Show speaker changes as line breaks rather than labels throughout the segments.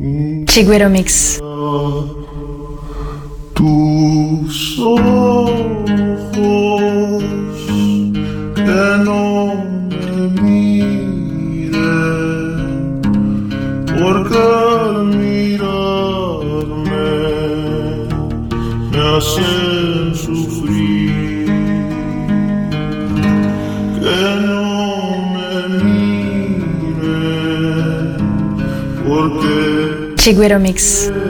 Chigüero Mix.
Tus ojos que no me.
Chiguero Mix.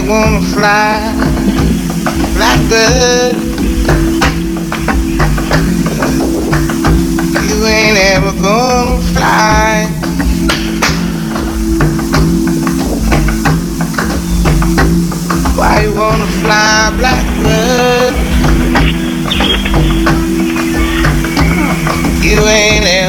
might
wanna fly like that. You ain't ever gonna fly. Why you wanna fly blackbird? You ain't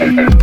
and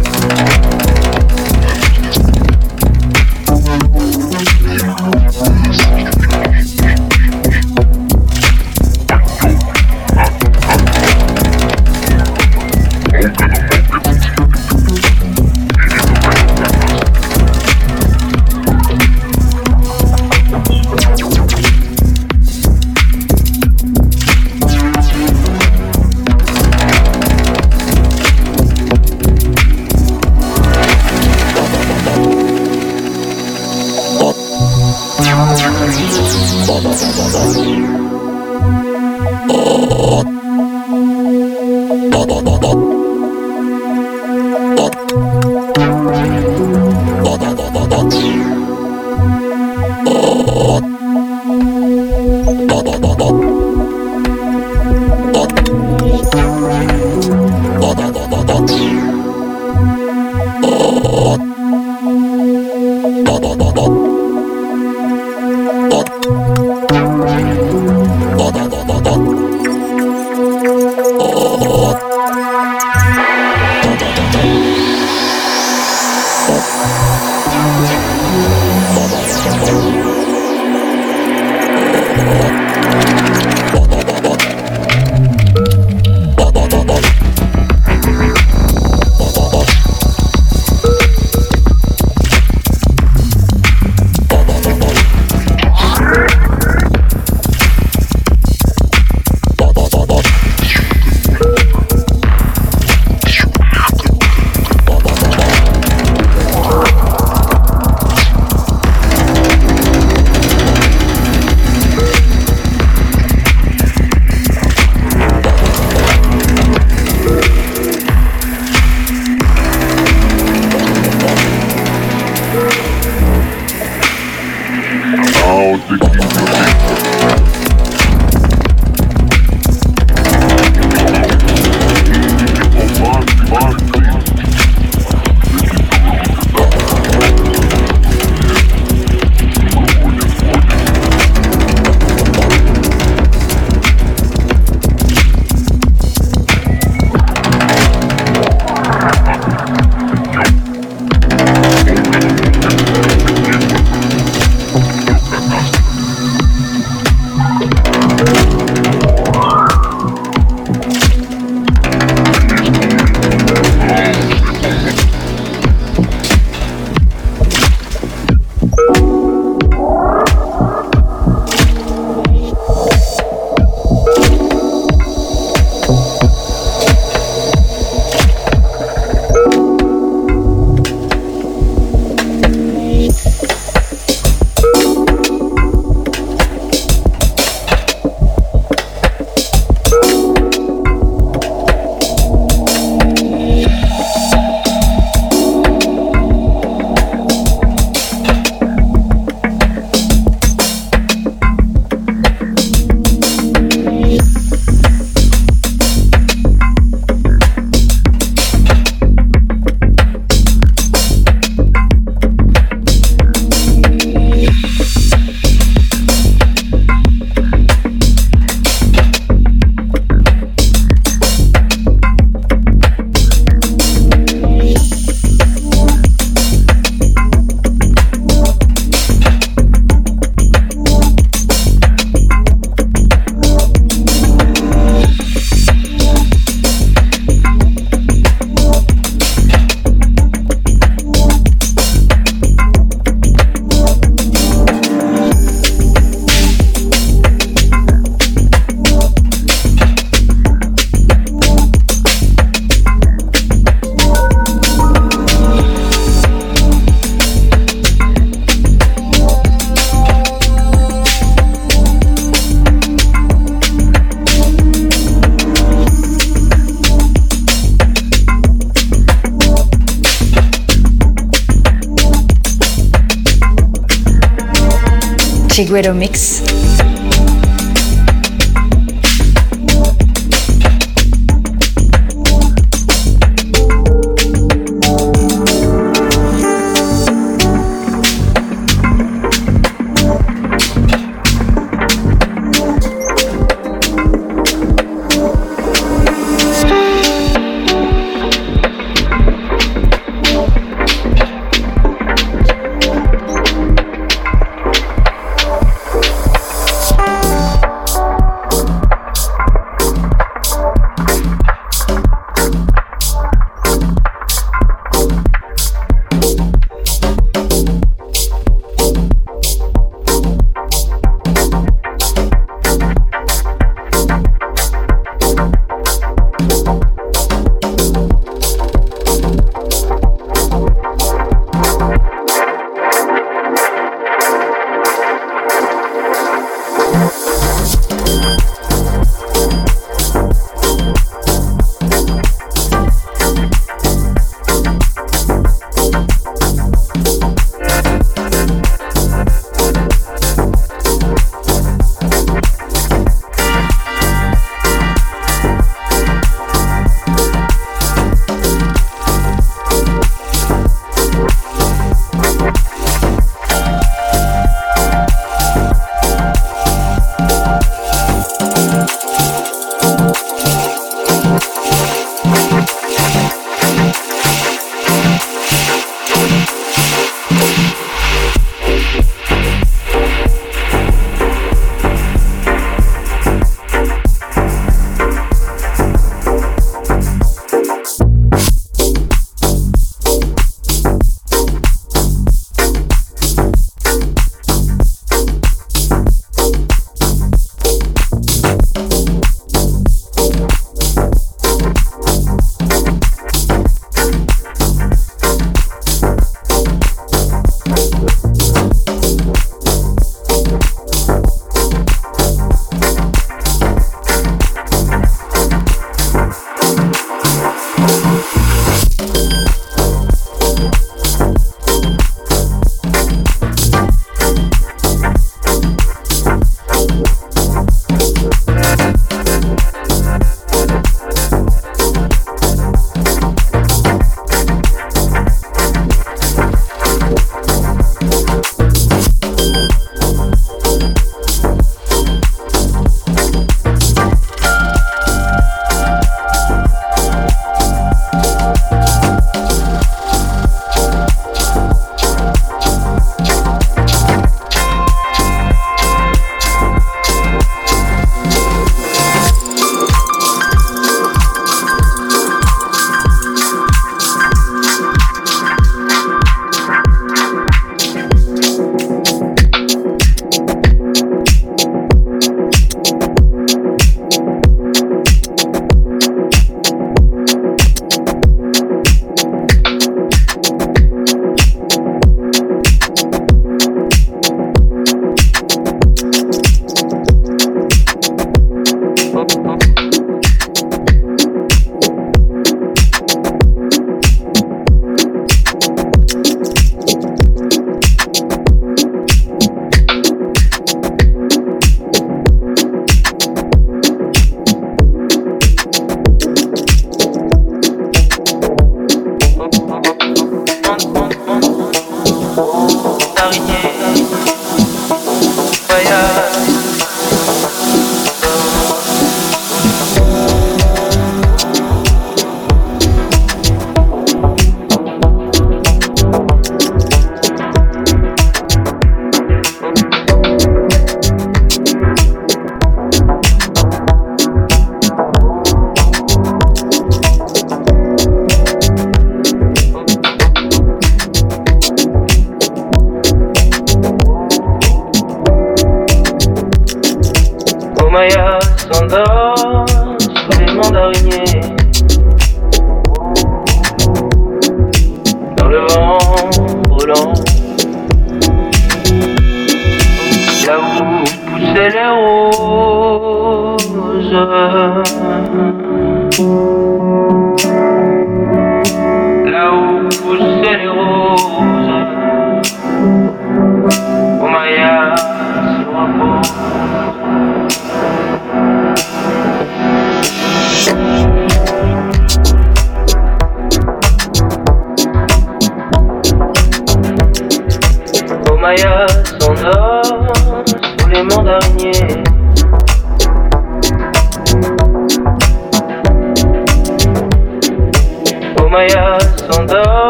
Chiguero Mix.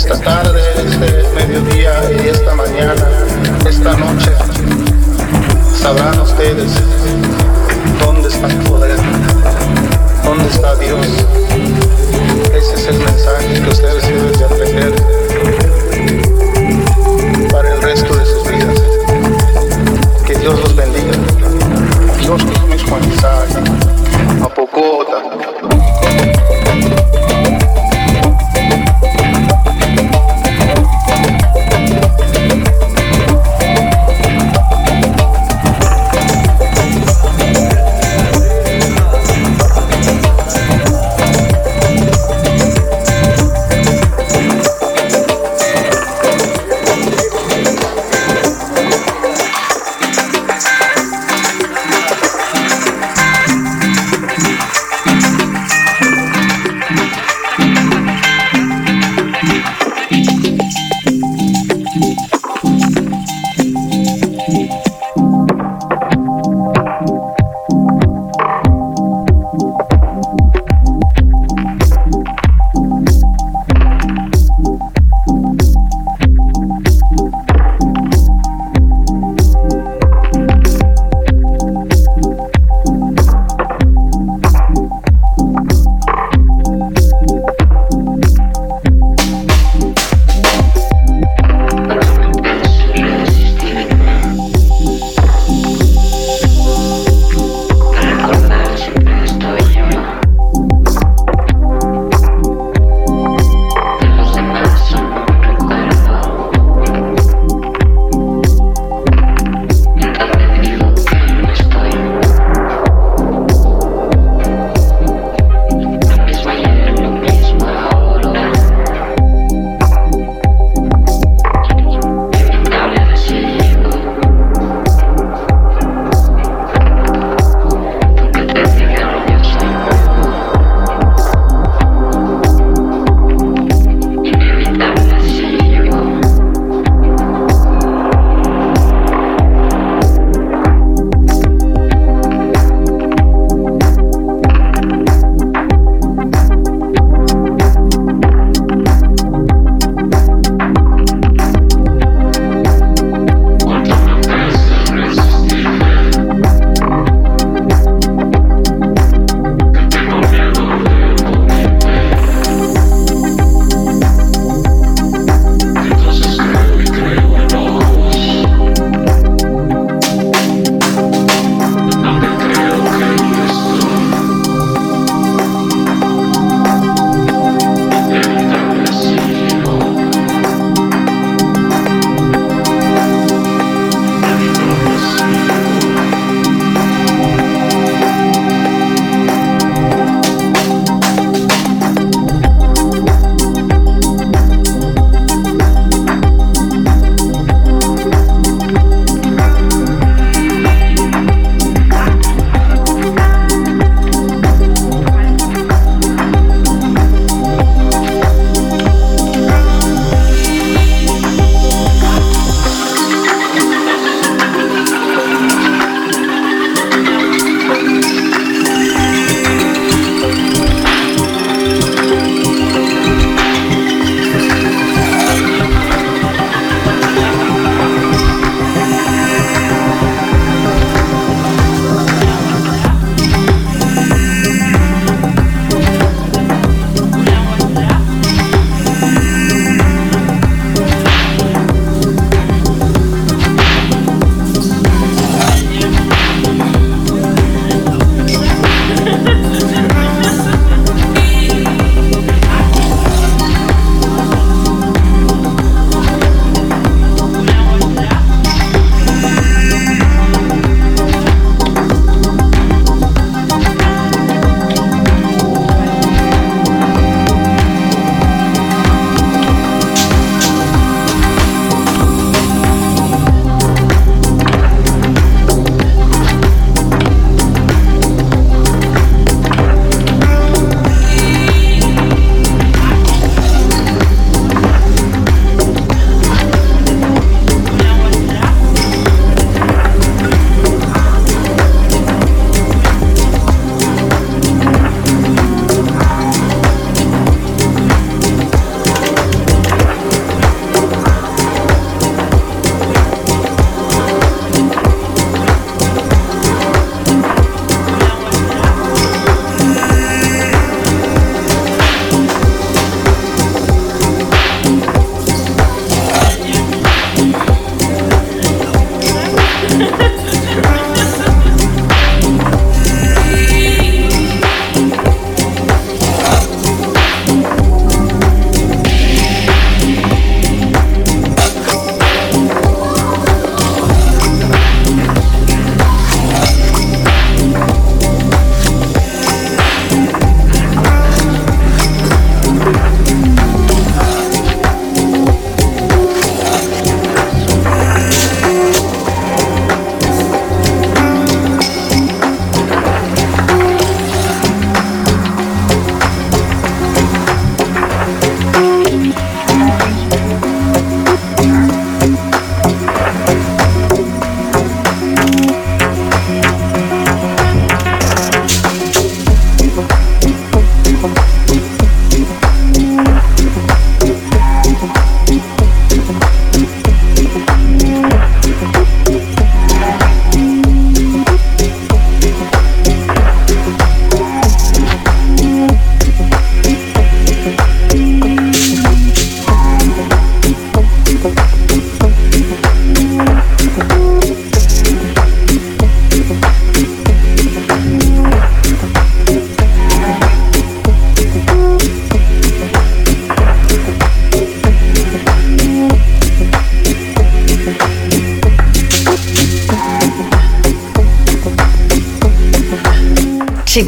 esta tarde, este mediodía y esta mañana, esta noche, sabrán ustedes dónde está el poder, dónde está Dios. Ese es el mensaje que ustedes deben de aprender para el resto de sus vidas. Que Dios los bendiga. Dios es mismo mensaje. Apocota.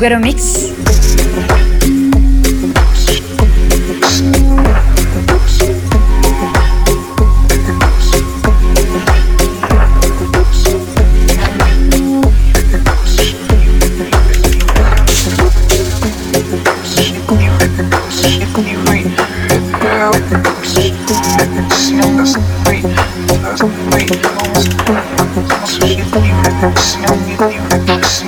Chiguero Mix.
Wait.